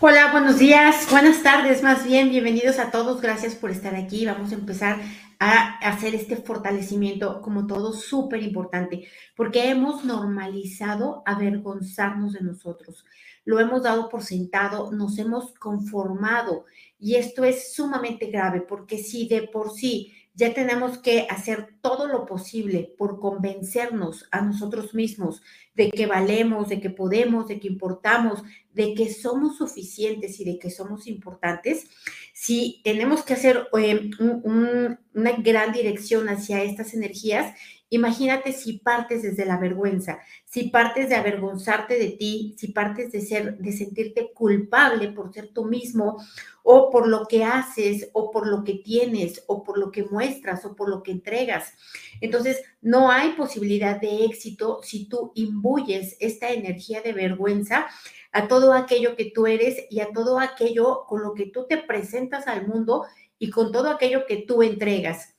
Hola, buenos días, buenas tardes, más bien, bienvenidos a todos, gracias por estar aquí. Vamos a empezar a hacer este fortalecimiento como todo súper importante, porque hemos normalizado avergonzarnos de nosotros, lo hemos dado por sentado, nos hemos conformado y esto es sumamente grave, porque si de por sí ya tenemos que hacer todo lo posible por convencernos a nosotros mismos de que valemos, de que podemos, de que importamos, de que somos suficientes y de que somos importantes, si tenemos que hacer eh, una gran dirección hacia estas energías, Imagínate si partes desde la vergüenza, si partes de avergonzarte de ti, si partes de ser, de sentirte culpable por ser tú mismo, o por lo que haces, o por lo que tienes, o por lo que muestras, o por lo que entregas. Entonces, no hay posibilidad de éxito si tú imbuyes esta energía de vergüenza a todo aquello que tú eres y a todo aquello con lo que tú te presentas al mundo y con todo aquello que tú entregas.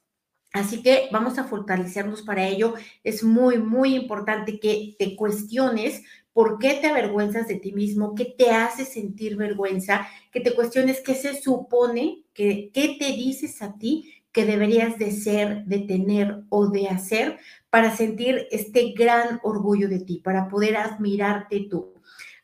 Así que vamos a fortalecernos para ello. Es muy, muy importante que te cuestiones por qué te avergüenzas de ti mismo, qué te hace sentir vergüenza, que te cuestiones qué se supone, que, qué te dices a ti que deberías de ser, de tener o de hacer para sentir este gran orgullo de ti, para poder admirarte tú.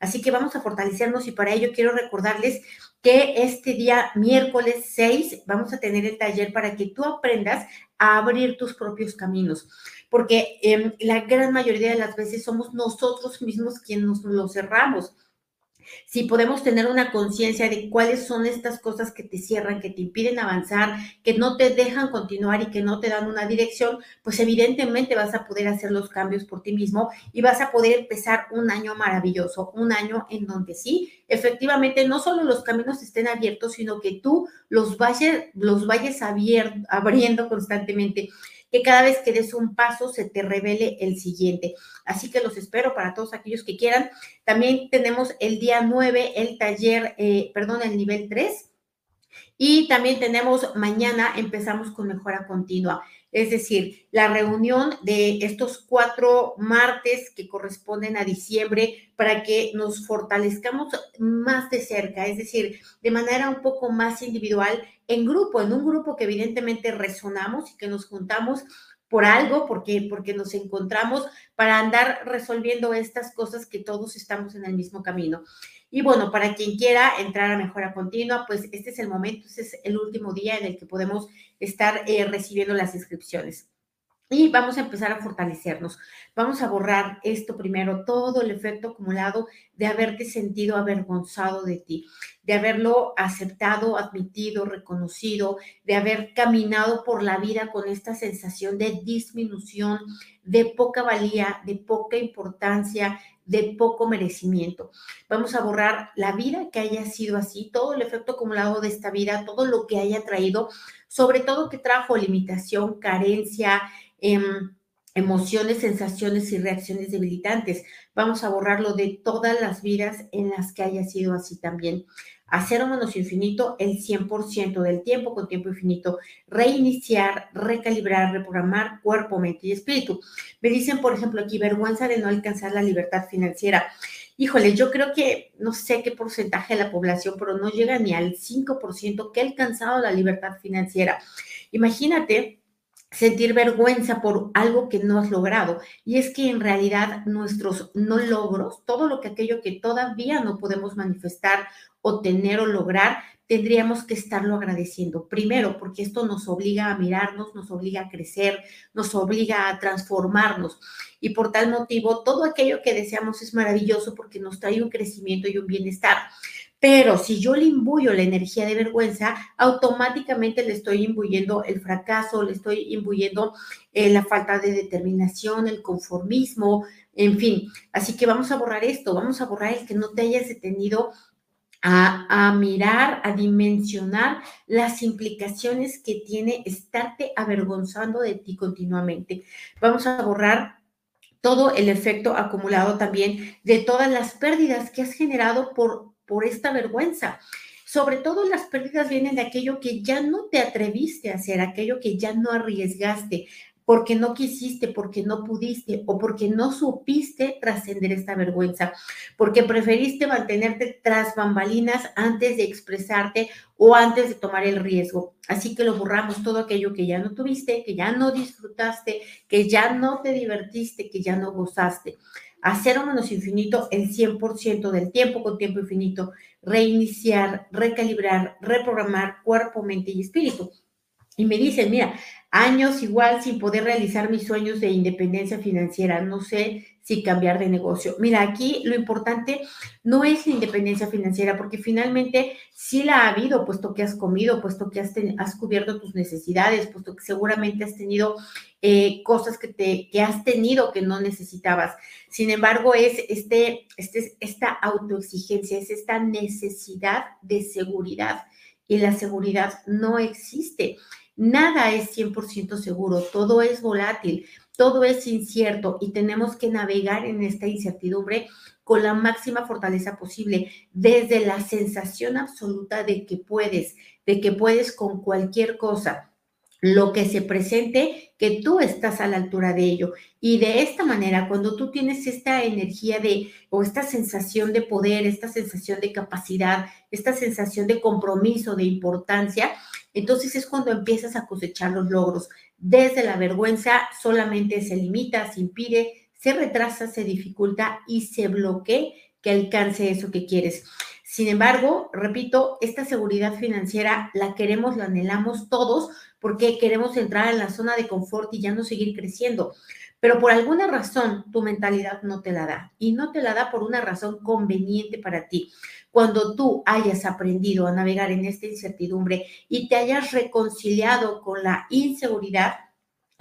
Así que vamos a fortalecernos y para ello quiero recordarles que este día miércoles 6 vamos a tener el taller para que tú aprendas a abrir tus propios caminos, porque em, la gran mayoría de las veces somos nosotros mismos quienes nos lo cerramos si podemos tener una conciencia de cuáles son estas cosas que te cierran, que te impiden avanzar, que no te dejan continuar y que no te dan una dirección, pues evidentemente vas a poder hacer los cambios por ti mismo y vas a poder empezar un año maravilloso, un año en donde sí, efectivamente, no solo los caminos estén abiertos, sino que tú los vayas, los vayas abriendo constantemente que cada vez que des un paso se te revele el siguiente. Así que los espero para todos aquellos que quieran. También tenemos el día 9 el taller, eh, perdón, el nivel 3. Y también tenemos mañana, empezamos con mejora continua. Es decir, la reunión de estos cuatro martes que corresponden a diciembre para que nos fortalezcamos más de cerca, es decir, de manera un poco más individual, en grupo, en un grupo que evidentemente resonamos y que nos juntamos por algo, porque, porque nos encontramos para andar resolviendo estas cosas que todos estamos en el mismo camino. Y bueno, para quien quiera entrar a mejora continua, pues este es el momento, este es el último día en el que podemos estar eh, recibiendo las inscripciones. Y vamos a empezar a fortalecernos. Vamos a borrar esto primero, todo el efecto acumulado de haberte sentido avergonzado de ti, de haberlo aceptado, admitido, reconocido, de haber caminado por la vida con esta sensación de disminución, de poca valía, de poca importancia, de poco merecimiento. Vamos a borrar la vida que haya sido así, todo el efecto acumulado de esta vida, todo lo que haya traído, sobre todo que trajo limitación, carencia, Em, emociones, sensaciones y reacciones debilitantes. Vamos a borrarlo de todas las vidas en las que haya sido así también. Hacer un menos infinito el 100% del tiempo con tiempo infinito. Reiniciar, recalibrar, reprogramar cuerpo, mente y espíritu. Me dicen, por ejemplo, aquí, vergüenza de no alcanzar la libertad financiera. Híjole, yo creo que no sé qué porcentaje de la población, pero no llega ni al 5% que ha alcanzado la libertad financiera. Imagínate sentir vergüenza por algo que no has logrado. Y es que en realidad nuestros no logros, todo lo que aquello que todavía no podemos manifestar o tener o lograr, tendríamos que estarlo agradeciendo. Primero, porque esto nos obliga a mirarnos, nos obliga a crecer, nos obliga a transformarnos. Y por tal motivo, todo aquello que deseamos es maravilloso porque nos trae un crecimiento y un bienestar. Pero si yo le imbuyo la energía de vergüenza, automáticamente le estoy imbuyendo el fracaso, le estoy imbuyendo eh, la falta de determinación, el conformismo, en fin. Así que vamos a borrar esto, vamos a borrar el que no te hayas detenido a, a, mirar, a dimensionar las implicaciones que tiene estarte avergonzando de ti continuamente. Vamos a borrar todo el efecto acumulado también de todas las pérdidas que has generado por por esta vergüenza. Sobre todo las pérdidas vienen de aquello que ya no te atreviste a hacer, aquello que ya no arriesgaste, porque no quisiste, porque no pudiste o porque no supiste trascender esta vergüenza, porque preferiste mantenerte tras bambalinas antes de expresarte o antes de tomar el riesgo. Así que lo borramos todo aquello que ya no tuviste, que ya no disfrutaste, que ya no te divertiste, que ya no gozaste. A cero menos infinito el 100% del tiempo con tiempo infinito, reiniciar, recalibrar, reprogramar cuerpo, mente y espíritu. Y me dicen, mira, años igual sin poder realizar mis sueños de independencia financiera, no sé si cambiar de negocio. Mira, aquí lo importante no es la independencia financiera, porque finalmente sí la ha habido, puesto que has comido, puesto que has, cubierto tus necesidades, puesto que seguramente has tenido eh, cosas que, te, que has tenido que no necesitabas. Sin embargo, es este, este, esta autoexigencia, es esta necesidad de seguridad. Y la seguridad no existe. Nada es 100% seguro, todo es volátil, todo es incierto y tenemos que navegar en esta incertidumbre con la máxima fortaleza posible, desde la sensación absoluta de que puedes, de que puedes con cualquier cosa lo que se presente, que tú estás a la altura de ello. Y de esta manera, cuando tú tienes esta energía de, o esta sensación de poder, esta sensación de capacidad, esta sensación de compromiso, de importancia, entonces es cuando empiezas a cosechar los logros. Desde la vergüenza solamente se limita, se impide, se retrasa, se dificulta y se bloquea que alcance eso que quieres. Sin embargo, repito, esta seguridad financiera la queremos, la anhelamos todos porque queremos entrar en la zona de confort y ya no seguir creciendo. Pero por alguna razón tu mentalidad no te la da y no te la da por una razón conveniente para ti. Cuando tú hayas aprendido a navegar en esta incertidumbre y te hayas reconciliado con la inseguridad,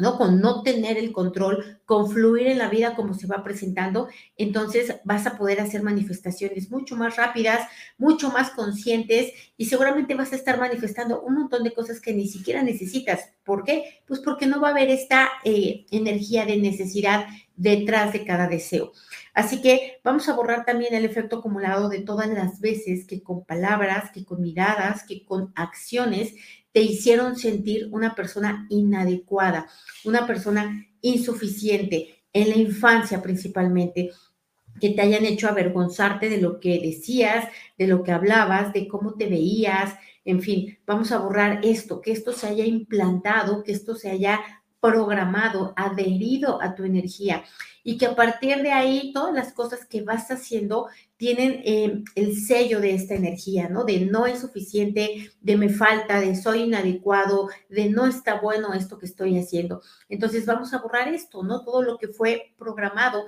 ¿no? Con no tener el control, con fluir en la vida como se va presentando, entonces vas a poder hacer manifestaciones mucho más rápidas, mucho más conscientes y seguramente vas a estar manifestando un montón de cosas que ni siquiera necesitas. ¿Por qué? Pues porque no va a haber esta eh, energía de necesidad detrás de cada deseo. Así que vamos a borrar también el efecto acumulado de todas las veces que con palabras, que con miradas, que con acciones te hicieron sentir una persona inadecuada, una persona insuficiente, en la infancia principalmente, que te hayan hecho avergonzarte de lo que decías, de lo que hablabas, de cómo te veías, en fin, vamos a borrar esto, que esto se haya implantado, que esto se haya programado, adherido a tu energía y que a partir de ahí todas las cosas que vas haciendo tienen eh, el sello de esta energía, ¿no? De no es suficiente, de me falta, de soy inadecuado, de no está bueno esto que estoy haciendo. Entonces vamos a borrar esto, ¿no? Todo lo que fue programado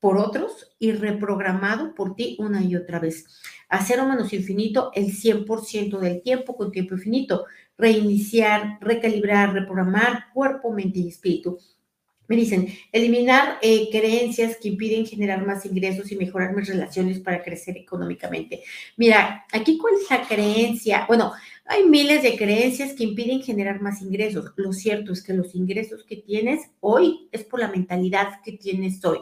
por otros y reprogramado por ti una y otra vez. Hacer o menos infinito el 100% del tiempo con tiempo infinito. Reiniciar, recalibrar, reprogramar cuerpo, mente y espíritu. Me dicen, eliminar eh, creencias que impiden generar más ingresos y mejorar mis relaciones para crecer económicamente. Mira, aquí cuál es la creencia. Bueno, hay miles de creencias que impiden generar más ingresos. Lo cierto es que los ingresos que tienes hoy es por la mentalidad que tienes hoy.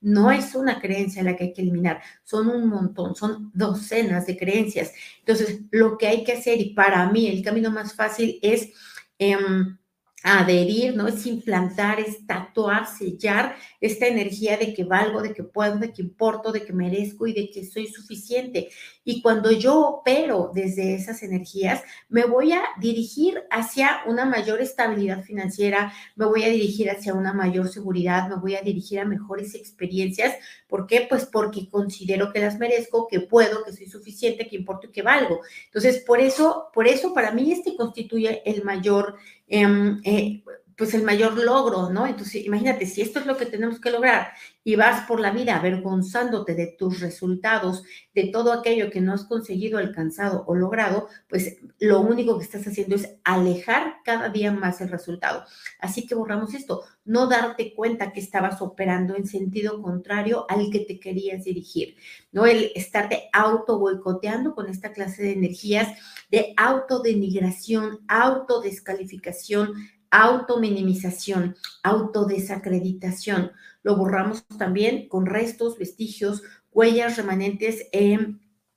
No es una creencia la que hay que eliminar, son un montón, son docenas de creencias. Entonces, lo que hay que hacer, y para mí el camino más fácil es... Em, adherir, ¿no? Es implantar, es tatuar, sellar esta energía de que valgo, de que puedo, de que importo, de que merezco y de que soy suficiente. Y cuando yo opero desde esas energías, me voy a dirigir hacia una mayor estabilidad financiera, me voy a dirigir hacia una mayor seguridad, me voy a dirigir a mejores experiencias. ¿Por qué? Pues porque considero que las merezco, que puedo, que soy suficiente, que importo y que valgo. Entonces, por eso, por eso para mí este constituye el mayor Em, eh, pues el mayor logro, ¿no? Entonces, imagínate, si esto es lo que tenemos que lograr y vas por la vida avergonzándote de tus resultados, de todo aquello que no has conseguido, alcanzado o logrado, pues lo único que estás haciendo es alejar cada día más el resultado. Así que borramos esto, no darte cuenta que estabas operando en sentido contrario al que te querías dirigir, ¿no? El estarte auto boicoteando con esta clase de energías de autodenigración, autodescalificación, autominimización, autodesacreditación. Lo borramos también con restos, vestigios, huellas remanentes, e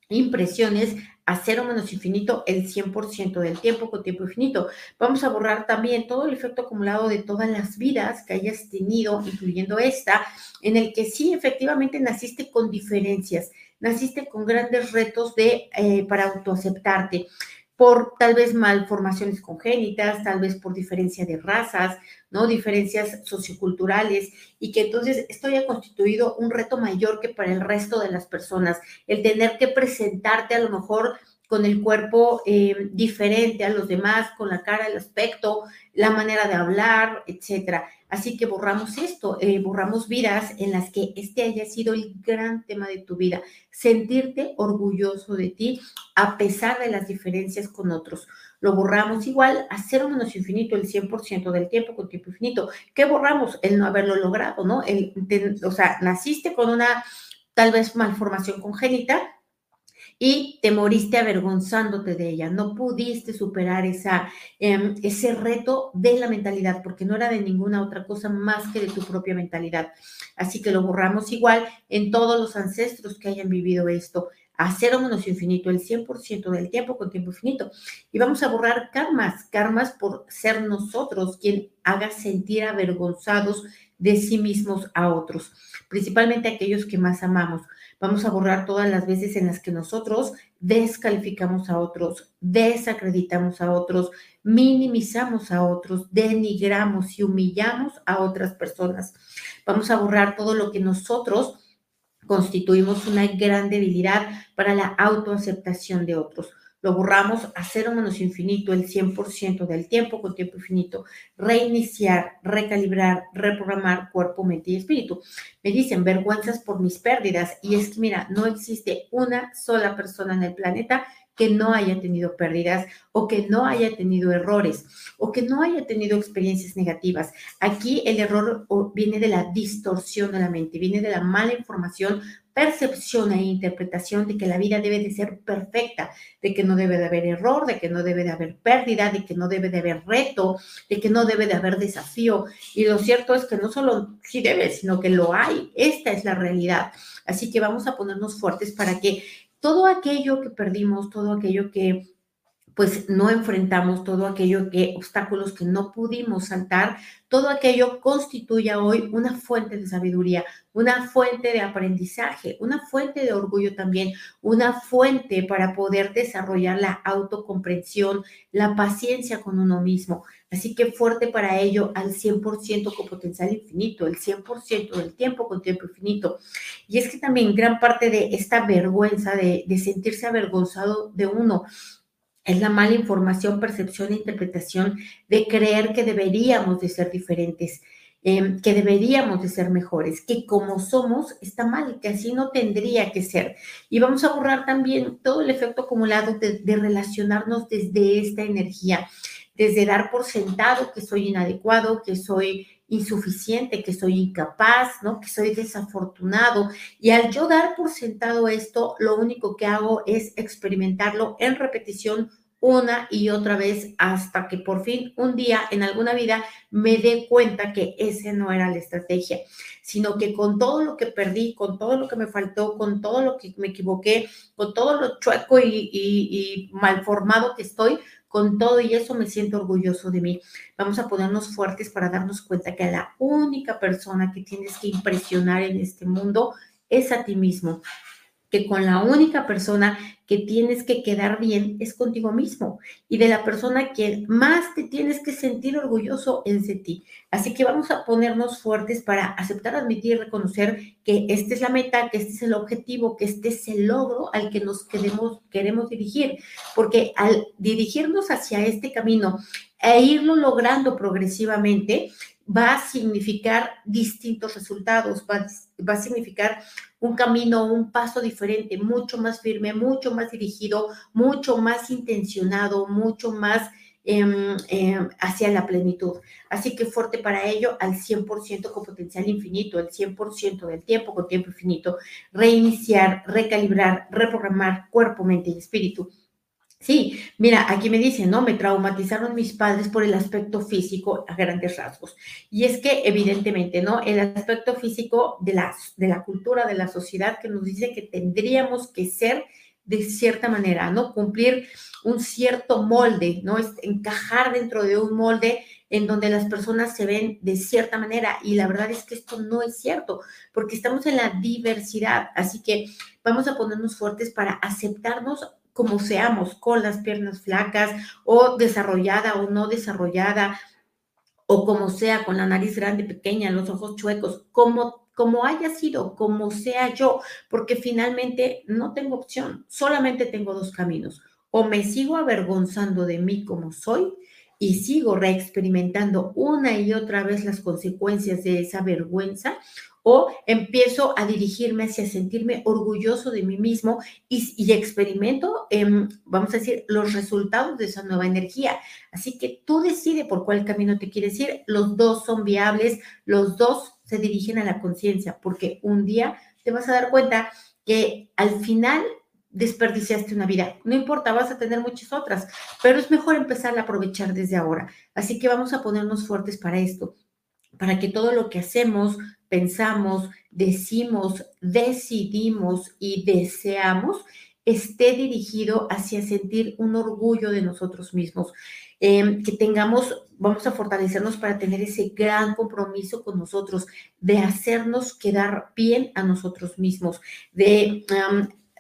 impresiones a cero menos infinito el 100% del tiempo con tiempo infinito. Vamos a borrar también todo el efecto acumulado de todas las vidas que hayas tenido, incluyendo esta, en el que sí, efectivamente, naciste con diferencias, naciste con grandes retos de, eh, para autoaceptarte por tal vez malformaciones congénitas, tal vez por diferencia de razas, ¿no? Diferencias socioculturales y que entonces esto haya constituido un reto mayor que para el resto de las personas, el tener que presentarte a lo mejor con el cuerpo eh, diferente a los demás, con la cara, el aspecto, la manera de hablar, etcétera. Así que borramos esto, eh, borramos vidas en las que este haya sido el gran tema de tu vida, sentirte orgulloso de ti a pesar de las diferencias con otros. Lo borramos igual a cero menos infinito, el 100% del tiempo con tiempo infinito. ¿Qué borramos? El no haberlo logrado, ¿no? El, o sea, naciste con una tal vez malformación congénita, y te moriste avergonzándote de ella, no pudiste superar esa, em, ese reto de la mentalidad, porque no era de ninguna otra cosa más que de tu propia mentalidad. Así que lo borramos igual en todos los ancestros que hayan vivido esto, a cero menos infinito, el 100% del tiempo con tiempo infinito. Y vamos a borrar karmas, karmas por ser nosotros quien haga sentir avergonzados de sí mismos a otros, principalmente aquellos que más amamos. Vamos a borrar todas las veces en las que nosotros descalificamos a otros, desacreditamos a otros, minimizamos a otros, denigramos y humillamos a otras personas. Vamos a borrar todo lo que nosotros constituimos una gran debilidad para la autoaceptación de otros lo borramos a cero menos infinito el 100% del tiempo con tiempo infinito, reiniciar, recalibrar, reprogramar cuerpo, mente y espíritu. Me dicen vergüenzas por mis pérdidas y es que mira, no existe una sola persona en el planeta que no haya tenido pérdidas o que no haya tenido errores o que no haya tenido experiencias negativas. Aquí el error viene de la distorsión de la mente, viene de la mala información percepción e interpretación de que la vida debe de ser perfecta, de que no debe de haber error, de que no debe de haber pérdida, de que no debe de haber reto, de que no debe de haber desafío. Y lo cierto es que no solo sí debe, sino que lo hay. Esta es la realidad. Así que vamos a ponernos fuertes para que todo aquello que perdimos, todo aquello que pues no enfrentamos todo aquello que, obstáculos que no pudimos saltar, todo aquello constituya hoy una fuente de sabiduría, una fuente de aprendizaje, una fuente de orgullo también, una fuente para poder desarrollar la autocomprensión, la paciencia con uno mismo. Así que fuerte para ello al 100% con potencial infinito, el 100% del tiempo con tiempo infinito. Y es que también gran parte de esta vergüenza, de sentirse avergonzado de uno, es la mala información, percepción e interpretación de creer que deberíamos de ser diferentes, em, que deberíamos de ser mejores, que como somos está mal, que así no tendría que ser. Y vamos a borrar también todo el efecto acumulado de, de relacionarnos desde esta energía, desde dar por sentado que soy inadecuado, que soy insuficiente, que soy incapaz, ¿no? Que soy desafortunado. Y al yo dar por sentado esto, lo único que hago es experimentarlo en repetición una y otra vez hasta que por fin un día en alguna vida me dé cuenta que ese no era la estrategia, sino que con todo lo que perdí, con todo lo que me faltó, con todo lo que me equivoqué, con todo lo chueco y, y, y mal formado que estoy, con todo y eso me siento orgulloso de mí. Vamos a ponernos fuertes para darnos cuenta que la única persona que tienes que impresionar en este mundo es a ti mismo que con la única persona que tienes que quedar bien es contigo mismo y de la persona que más te tienes que sentir orgulloso es de ti. Así que vamos a ponernos fuertes para aceptar, admitir y reconocer que esta es la meta, que este es el objetivo, que este es el logro al que nos queremos, queremos dirigir, porque al dirigirnos hacia este camino e irlo logrando progresivamente, va a significar distintos resultados, va, va, a significar un camino, un paso diferente, mucho más firme, mucho más dirigido, mucho más intencionado, mucho más eh, eh, hacia la plenitud. Así que fuerte para ello al 100% con potencial infinito, el 100% del tiempo con tiempo infinito, reiniciar, recalibrar, reprogramar cuerpo, mente y espíritu Sí, mira, aquí me dicen, ¿no? Me traumatizaron mis padres por el aspecto físico a grandes rasgos. Y es que evidentemente, ¿no? El aspecto físico de la, de la cultura, de la sociedad que nos dice que tendríamos que ser de cierta manera, ¿no? Cumplir un cierto molde, ¿no? Es encajar dentro de un molde en donde las personas se ven de cierta manera. Y la verdad es que esto no es cierto, porque estamos en la diversidad. Así que vamos a ponernos fuertes para aceptarnos como seamos, con las piernas flacas o desarrollada o no desarrollada, o como sea, con la nariz grande, pequeña, los ojos chuecos, como, como haya sido, como sea yo, porque finalmente no tengo opción, solamente tengo dos caminos. O me sigo avergonzando de mí como soy y sigo reexperimentando una y otra vez las consecuencias de esa vergüenza, o empiezo a dirigirme hacia sentirme orgulloso de mí mismo y, experimento, em, vamos a decir, los resultados de esa nueva energía. Así que tú decides por cuál camino te quieres ir. Los dos son viables, los dos se dirigen a la conciencia, porque un día te vas a dar cuenta que al final desperdiciaste una vida. No importa, vas a tener muchas otras, pero es mejor empezar a aprovechar desde ahora. Así que vamos a ponernos fuertes para esto, para que todo lo que hacemos, pensamos, decimos, decidimos y deseamos esté dirigido hacia sentir un orgullo de nosotros mismos. Em, que tengamos, vamos a fortalecernos para tener ese gran compromiso con nosotros, de hacernos quedar bien a nosotros mismos, de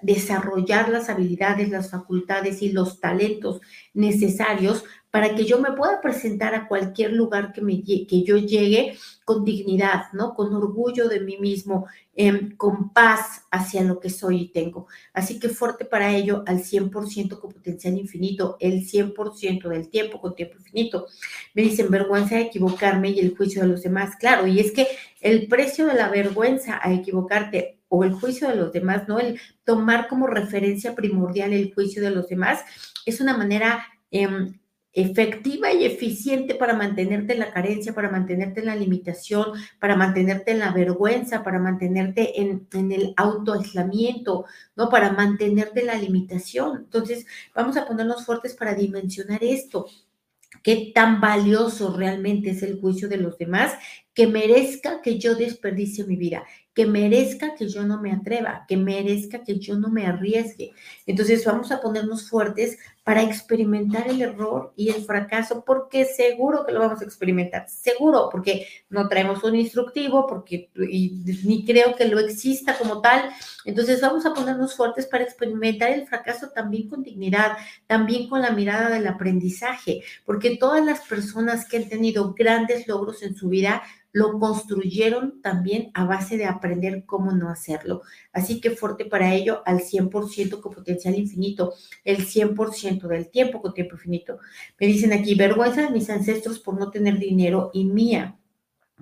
desarrollar las habilidades, las facultades y los talentos necesarios para que yo me pueda presentar a cualquier lugar que, me, que yo llegue con dignidad, ¿no? Con orgullo de mí mismo, em, con paz hacia lo que soy y tengo. Así que fuerte para ello al 100% con potencial infinito, el 100% del tiempo con tiempo infinito. Me dicen vergüenza de equivocarme y el juicio de los demás. Claro, y es que el precio de la vergüenza a equivocarte o el juicio de los demás, ¿no? El tomar como referencia primordial el juicio de los demás es una manera em, efectiva y eficiente para mantenerte en la carencia, para mantenerte en la limitación, para mantenerte en la vergüenza, para mantenerte en, en el autoaislamiento, ¿no? Para mantenerte en la limitación. Entonces, vamos a ponernos fuertes para dimensionar esto. ¿Qué tan valioso realmente es el juicio de los demás que merezca que yo desperdicie mi vida? que merezca que yo no me atreva, que merezca que yo no me arriesgue. Entonces vamos a ponernos fuertes para experimentar el error y el fracaso, porque seguro que lo vamos a experimentar, seguro, porque no traemos un instructivo, porque ni creo que lo exista como tal. Entonces vamos a ponernos fuertes para experimentar el fracaso también con dignidad, también con la mirada del aprendizaje, porque todas las personas que han tenido grandes logros en su vida lo construyeron también a base de aprender cómo no hacerlo. Así que fuerte para ello al 100% con potencial infinito, el 100% del tiempo con tiempo infinito. Me dicen aquí, vergüenza de mis ancestros por no tener dinero y mía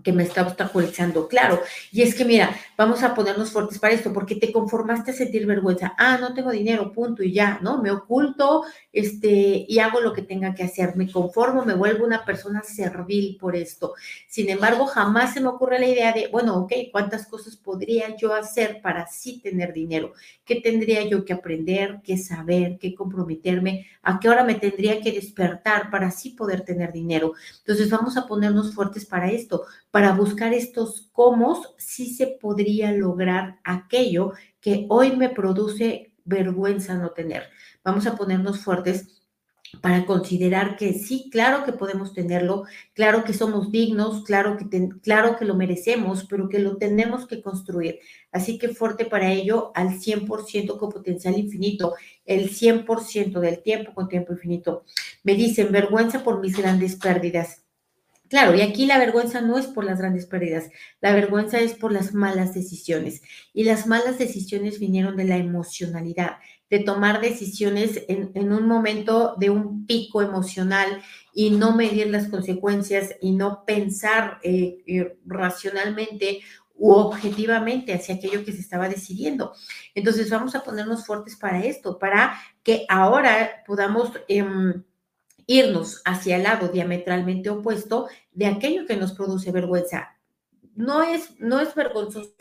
que me está obstaculizando, claro. Y es que mira, vamos a ponernos fuertes para esto, porque te conformaste a sentir vergüenza. Ah, no tengo dinero, punto, y ya, ¿no? Me oculto, este, y hago lo que tenga que hacer. Me conformo, me vuelvo una persona servil por esto. Sin embargo, jamás se me ocurre la idea de, bueno, ok, ¿cuántas cosas podría yo hacer para sí tener dinero? ¿Qué tendría yo que aprender, qué saber, qué comprometerme? ¿A qué hora me tendría que despertar para sí poder tener dinero? Entonces, vamos a ponernos fuertes para esto para buscar estos cómo sí se podría lograr aquello que hoy me produce vergüenza no tener. Vamos a ponernos fuertes para considerar que sí, claro que podemos tenerlo, claro que somos dignos, claro que, claro que lo merecemos, pero que lo tenemos que construir. Así que fuerte para ello al 100% con potencial infinito, el 100% del tiempo con tiempo infinito. Me dicen, vergüenza por mis grandes pérdidas. Claro, y aquí la vergüenza no es por las grandes pérdidas, la vergüenza es por las malas decisiones. Y las malas decisiones vinieron de la emocionalidad, de tomar decisiones en, un momento de un pico emocional y no medir las consecuencias y no pensar eh, eh, racionalmente u objetivamente hacia aquello que se estaba decidiendo. Entonces vamos a ponernos fuertes para esto, para que ahora podamos... Em, irnos hacia el lado diametralmente opuesto de aquello que nos produce vergüenza. No es, no es vergonzoso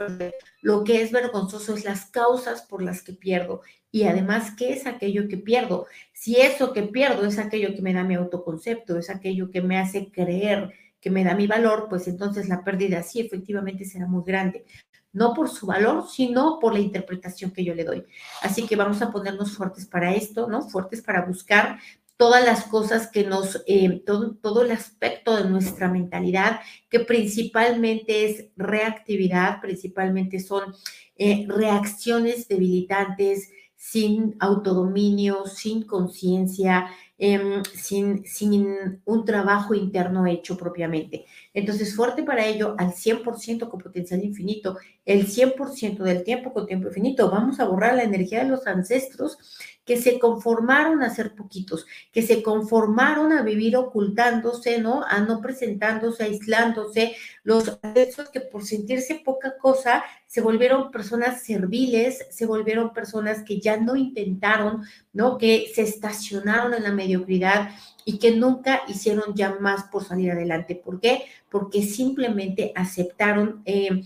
lo que es vergonzoso es las causas por las que pierdo y además qué es aquello que pierdo. Si eso que pierdo es aquello que me da mi autoconcepto, es aquello que me hace creer que me da mi valor, pues entonces la pérdida sí efectivamente será muy grande. no por su valor, sino por la interpretación que yo le doy. Así que vamos a ponernos fuertes para esto, ¿no? Fuertes para buscar todas las cosas que nos, eh, todo, todo el aspecto de nuestra mentalidad, que principalmente es reactividad, principalmente son eh, reacciones debilitantes, sin autodominio, sin conciencia, em, sin, sin un trabajo interno hecho propiamente. Entonces, fuerte para ello, al 100% con potencial infinito, el 100% del tiempo con tiempo infinito. Vamos a borrar la energía de los ancestros que se conformaron a ser poquitos, que se conformaron a vivir ocultándose, ¿no? A no presentándose, aislándose, los ancestros que por sentirse poca cosa se volvieron personas serviles, se volvieron personas que ya no intentaron, ¿no? Que se estacionaron en la mediocridad y que nunca hicieron ya más por salir adelante. ¿Por qué? Porque simplemente aceptaron eh,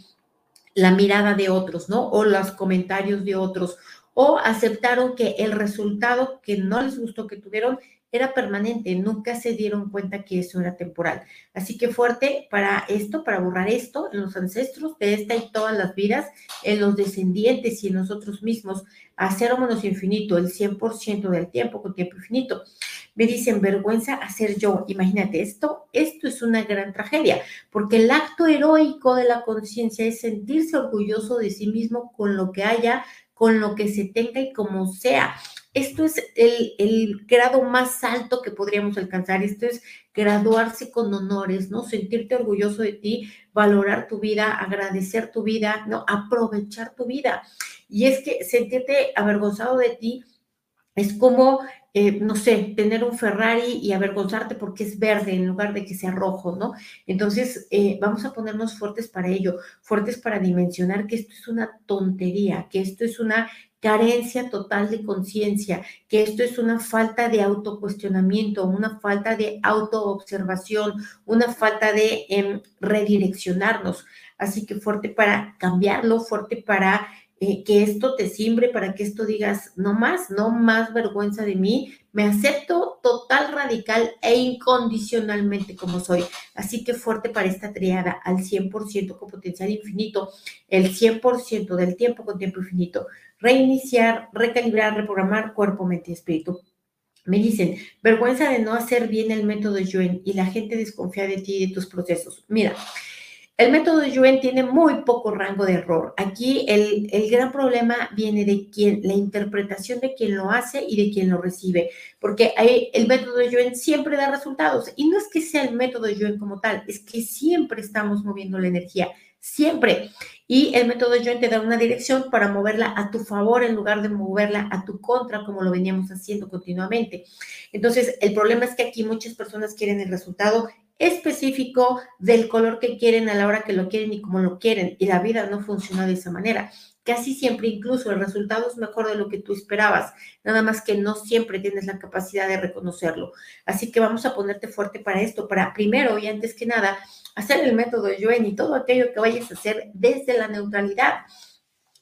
la mirada de otros, ¿no? O los comentarios de otros, o aceptaron que el resultado que no les gustó que tuvieron era permanente, nunca se dieron cuenta que eso era temporal. Así que fuerte para esto, para borrar esto en los ancestros de esta y todas las vidas, en los descendientes y en nosotros mismos, hacer menos infinito, el 100% del tiempo con tiempo infinito. Me dicen, vergüenza hacer yo. Imagínate, esto, esto es una gran tragedia, porque el acto heroico de la conciencia es sentirse orgulloso de sí mismo con lo que haya, con lo que se tenga y como sea. Esto es el, grado más alto que podríamos alcanzar. Esto es graduarse con honores, ¿no? Sentirte orgulloso de ti, valorar tu vida, agradecer tu vida, ¿no? Aprovechar tu vida. Y es que sentirte avergonzado de ti es como, eh, no sé, tener un Ferrari y avergonzarte porque es verde en lugar de que sea rojo, ¿no? Entonces, eh, vamos a ponernos fuertes para ello, fuertes para dimensionar que esto es una tontería, que esto es una carencia total de conciencia, que esto es una falta de autocuestionamiento, una falta de autoobservación, una falta de em, redireccionarnos. Así que fuerte para cambiarlo, fuerte para eh, que esto te simbre, para que esto digas, no más, no más vergüenza de mí, me acepto total, radical e incondicionalmente como soy. Así que fuerte para esta triada, al 100% con potencial infinito, el 100% del tiempo con tiempo infinito reiniciar, recalibrar, reprogramar cuerpo, mente y espíritu. Me dicen, vergüenza de no hacer bien el método Yuen y la gente desconfía de ti y de tus procesos. Mira, el método Yuen tiene muy poco rango de error. Aquí el, el, gran problema viene de quién, la interpretación de quien lo hace y de quien lo recibe, porque el método Yuen siempre da resultados. Y no es que sea el método Yuen como tal, es que siempre estamos moviendo la energía siempre. Y el método Join te da una dirección para moverla a tu favor en lugar de moverla a tu contra, como lo veníamos haciendo continuamente. Entonces, el problema es que aquí muchas personas quieren el resultado específico del color que quieren a la hora que lo quieren y como lo quieren. Y la vida no funciona de esa manera. Casi siempre incluso el resultado es mejor de lo que tú esperabas, nada más que no siempre tienes la capacidad de reconocerlo. Así que vamos a ponerte fuerte para esto, para primero y antes que nada hacer el método Yuen y todo aquello que vayas a hacer desde la neutralidad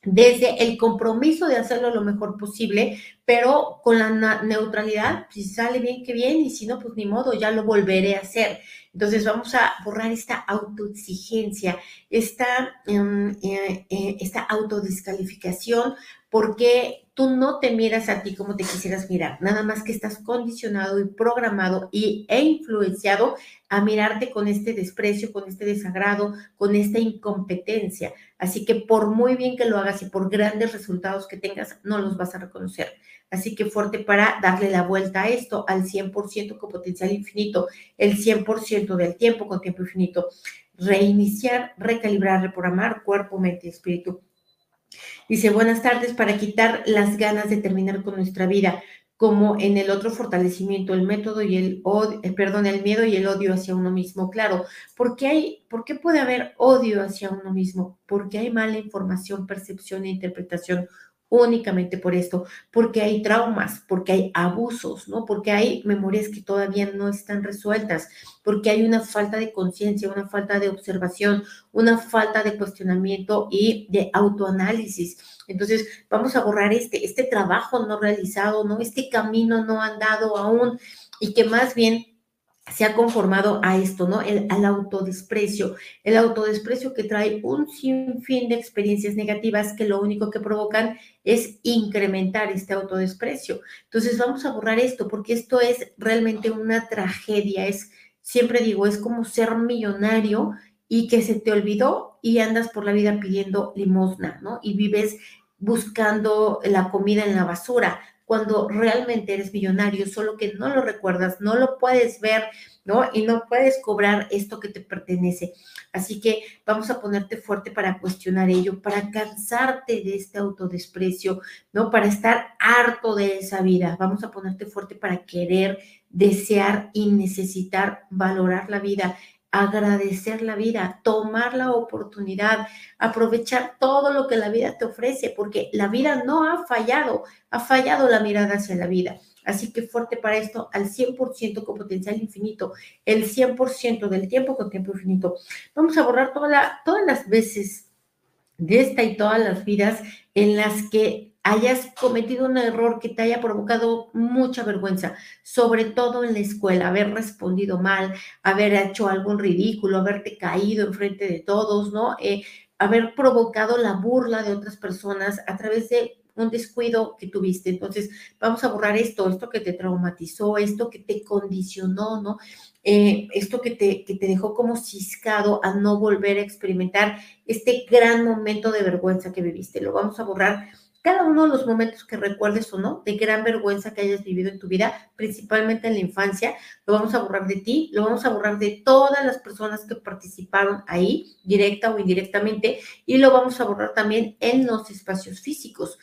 desde el compromiso de hacerlo lo mejor posible, pero con la neutralidad, si sale bien, que bien, y si no, pues ni modo, ya lo volveré a hacer. Entonces vamos a borrar esta autoexigencia, esta, em, eh, eh, esta autodescalificación, porque tú no te miras a ti como te quisieras mirar, nada más que estás condicionado y programado y, e influenciado a mirarte con este desprecio, con este desagrado, con esta incompetencia. Así que por muy bien que lo hagas y por grandes resultados que tengas, no los vas a reconocer. Así que fuerte para darle la vuelta a esto al 100% con potencial infinito, el 100% del tiempo con tiempo infinito. Reiniciar, recalibrar, reprogramar cuerpo, mente y espíritu Dice, buenas tardes, para quitar las ganas de terminar con nuestra vida, como en el otro fortalecimiento, el método y el odio, eh, perdón, el miedo y el odio hacia uno mismo. Claro, porque hay, ¿por qué puede haber odio hacia uno mismo? Porque hay mala información, percepción e interpretación únicamente por esto, porque hay traumas, porque hay abusos, ¿no? Porque hay memorias que todavía no están resueltas, porque hay una falta de conciencia, una falta de observación, una falta de cuestionamiento y de autoanálisis. Entonces, vamos a borrar este, este trabajo no realizado, ¿no? Este camino no andado aún y que más bien se ha conformado a esto, ¿no? El, al autodesprecio. El autodesprecio que trae un sinfín de experiencias negativas que lo único que provocan es incrementar este autodesprecio. Entonces vamos a borrar esto porque esto es realmente una tragedia. Es, siempre digo, es como ser millonario y que se te olvidó y andas por la vida pidiendo limosna, ¿no? Y vives buscando la comida en la basura cuando realmente eres millonario, solo que no lo recuerdas, no lo puedes ver, ¿no? Y no puedes cobrar esto que te pertenece. Así que vamos a ponerte fuerte para cuestionar ello, para cansarte de este autodesprecio, ¿no? Para estar harto de esa vida. Vamos a ponerte fuerte para querer, desear y necesitar valorar la vida agradecer la vida, tomar la oportunidad, aprovechar todo lo que la vida te ofrece, porque la vida no ha fallado, ha fallado la mirada hacia la vida. Así que fuerte para esto, al 100% con potencial infinito, el 100% del tiempo con tiempo infinito. Vamos a borrar toda todas las veces de esta y todas las vidas en las que hayas cometido un error que te haya provocado mucha vergüenza, sobre todo en la escuela, haber respondido mal, haber hecho algún ridículo, haberte caído enfrente de todos, ¿no? Eh, haber provocado la burla de otras personas a través de un descuido que tuviste. Entonces, vamos a borrar esto, esto que te traumatizó, esto que te condicionó, ¿no? Eh, esto que te, que te dejó como ciscado a no volver a experimentar este gran momento de vergüenza que viviste. Lo vamos a borrar cada uno de los momentos que recuerdes o no, de gran vergüenza que hayas vivido en tu vida, principalmente en la infancia, lo vamos a borrar de ti, lo vamos a borrar de todas las personas que participaron ahí, directa o indirectamente, y lo vamos a borrar también en los espacios físicos.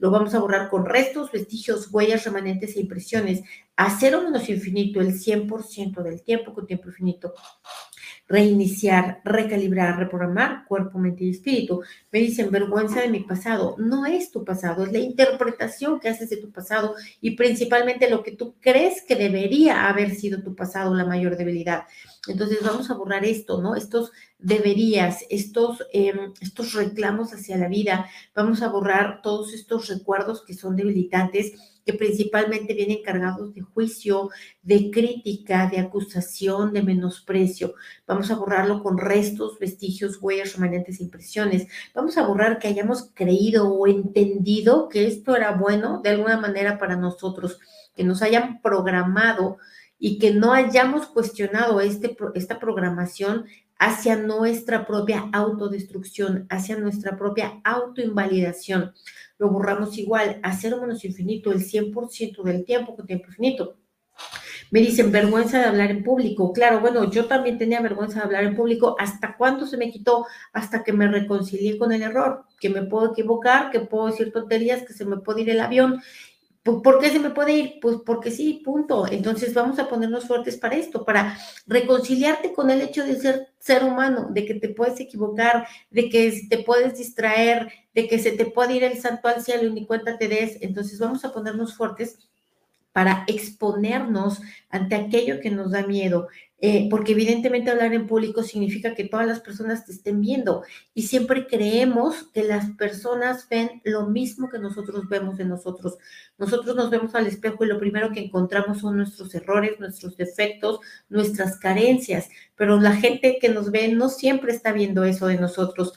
Lo vamos a borrar con restos, vestigios, huellas, remanentes e impresiones. A cero menos infinito, el 100% del tiempo con tiempo infinito reiniciar, recalibrar, reprogramar cuerpo, mente y espíritu. Me dicen, vergüenza de mi pasado. No es tu pasado, es la interpretación que haces de tu pasado y principalmente lo que tú crees que debería haber sido tu pasado, la mayor debilidad. Entonces vamos a borrar esto, ¿no? Estos deberías, estos, em, estos reclamos hacia la vida, vamos a borrar todos estos recuerdos que son debilitantes que principalmente vienen cargados de juicio, de crítica, de acusación, de menosprecio. Vamos a borrarlo con restos, vestigios, huellas, remanentes, impresiones. Vamos a borrar que hayamos creído o entendido que esto era bueno de alguna manera para nosotros, que nos hayan programado y que no hayamos cuestionado este, esta programación hacia nuestra propia autodestrucción, hacia nuestra propia autoinvalidación lo borramos igual, a menos infinito, el 100% del tiempo con tiempo infinito. Me dicen, vergüenza de hablar en público. Claro, bueno, yo también tenía vergüenza de hablar en público. ¿Hasta cuándo se me quitó? Hasta que me reconcilié con el error, que me puedo equivocar, que puedo decir tonterías, que se me puede ir el avión ¿Por qué se me puede ir? Pues porque sí, punto. Entonces vamos a ponernos fuertes para esto, para reconciliarte con el hecho de ser ser humano, de que te puedes equivocar, de que te puedes distraer, de que se te puede ir el santo al y ni cuenta te des. Entonces vamos a ponernos fuertes para exponernos ante aquello que nos da miedo, eh, porque evidentemente hablar en público significa que todas las personas te estén viendo y siempre creemos que las personas ven lo mismo que nosotros vemos de nosotros. Nosotros nos vemos al espejo y lo primero que encontramos son nuestros errores, nuestros defectos, nuestras carencias, pero la gente que nos ve no siempre está viendo eso de nosotros.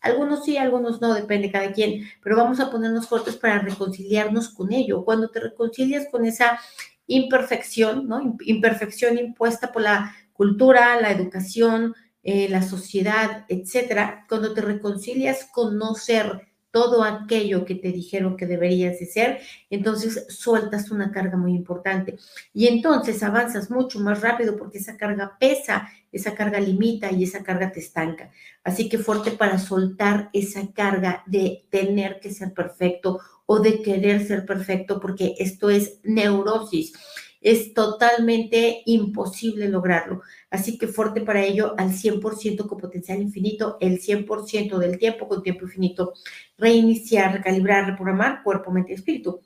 Algunos sí, algunos no, depende de cada quien, pero vamos a ponernos fuertes para reconciliarnos con ello. Cuando te reconcilias con esa imperfección, ¿no? Imperfección impuesta por la cultura, la educación, eh, la sociedad, etcétera, cuando te reconcilias con no ser todo aquello que te dijeron que deberías de ser, entonces sueltas una carga muy importante y entonces avanzas mucho más rápido porque esa carga pesa, esa carga limita y esa carga te estanca. Así que fuerte para soltar esa carga de tener que ser perfecto o de querer ser perfecto, porque esto es neurosis. Es totalmente imposible lograrlo. Así que fuerte para ello al 100% con potencial infinito, el 100% del tiempo con tiempo infinito. Reiniciar, recalibrar, reprogramar cuerpo, mente y espíritu.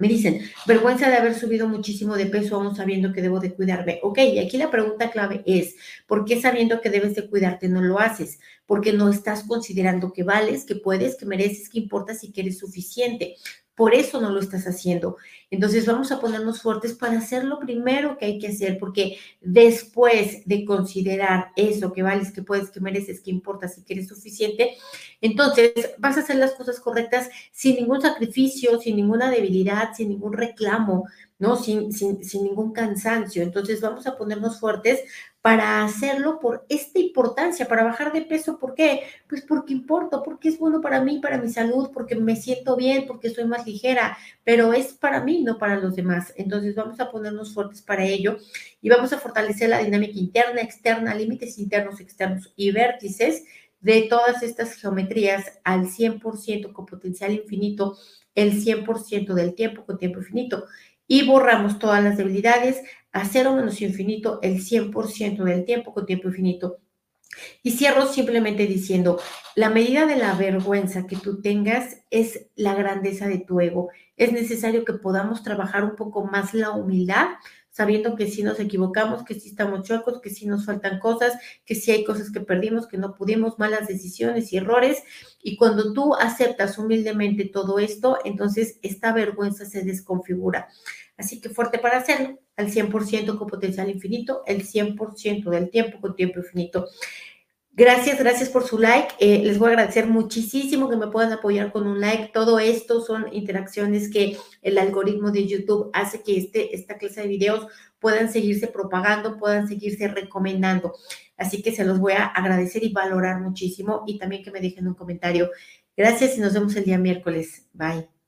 Me dicen, vergüenza de haber subido muchísimo de peso aún sabiendo que debo de cuidarme. Ok, y aquí la pregunta clave es, ¿por qué sabiendo que debes de cuidarte no lo haces? Porque no estás considerando que vales, que puedes, que mereces, que importas y que eres suficiente por eso no lo estás haciendo. Entonces vamos a ponernos fuertes para hacer lo primero que hay que hacer, porque después de considerar eso, que vales, que puedes, que mereces, que importa, si que eres suficiente, entonces vas a hacer las cosas correctas sin ningún sacrificio, sin ninguna debilidad, sin ningún reclamo, ¿no? Sin, sin, sin ningún cansancio. Entonces vamos a ponernos fuertes para hacerlo por esta importancia, para bajar de peso. ¿Por qué? Pues porque importa, porque es bueno para mí, para mi salud, porque me siento bien, porque soy más ligera, pero es para mí, no para los demás. Entonces vamos a ponernos fuertes para ello y vamos a fortalecer la dinámica interna, externa, límites internos, externos y vértices de todas estas geometrías al 100% con potencial infinito, el 100% del tiempo con tiempo infinito y borramos todas las debilidades a cero menos infinito el 100% del tiempo con tiempo infinito. Y cierro simplemente diciendo, la medida de la vergüenza que tú tengas es la grandeza de tu ego. Es necesario que podamos trabajar un poco más la humildad, sabiendo que si nos equivocamos, que si estamos chuecos, que si nos faltan cosas, que si hay cosas que perdimos, que no pudimos, malas decisiones y errores. Y cuando tú aceptas humildemente todo esto, entonces esta vergüenza se desconfigura. Así que fuerte para hacerlo, al 100% con potencial infinito, el 100% del tiempo con tiempo infinito. Gracias, gracias por su like. Eh, les voy a agradecer muchísimo que me puedan apoyar con un like. Todo esto son interacciones que el algoritmo de YouTube hace que este, esta clase de videos puedan seguirse propagando, puedan seguirse recomendando. Así que se los voy a agradecer y valorar muchísimo y también que me dejen un comentario. Gracias y nos vemos el día miércoles. Bye.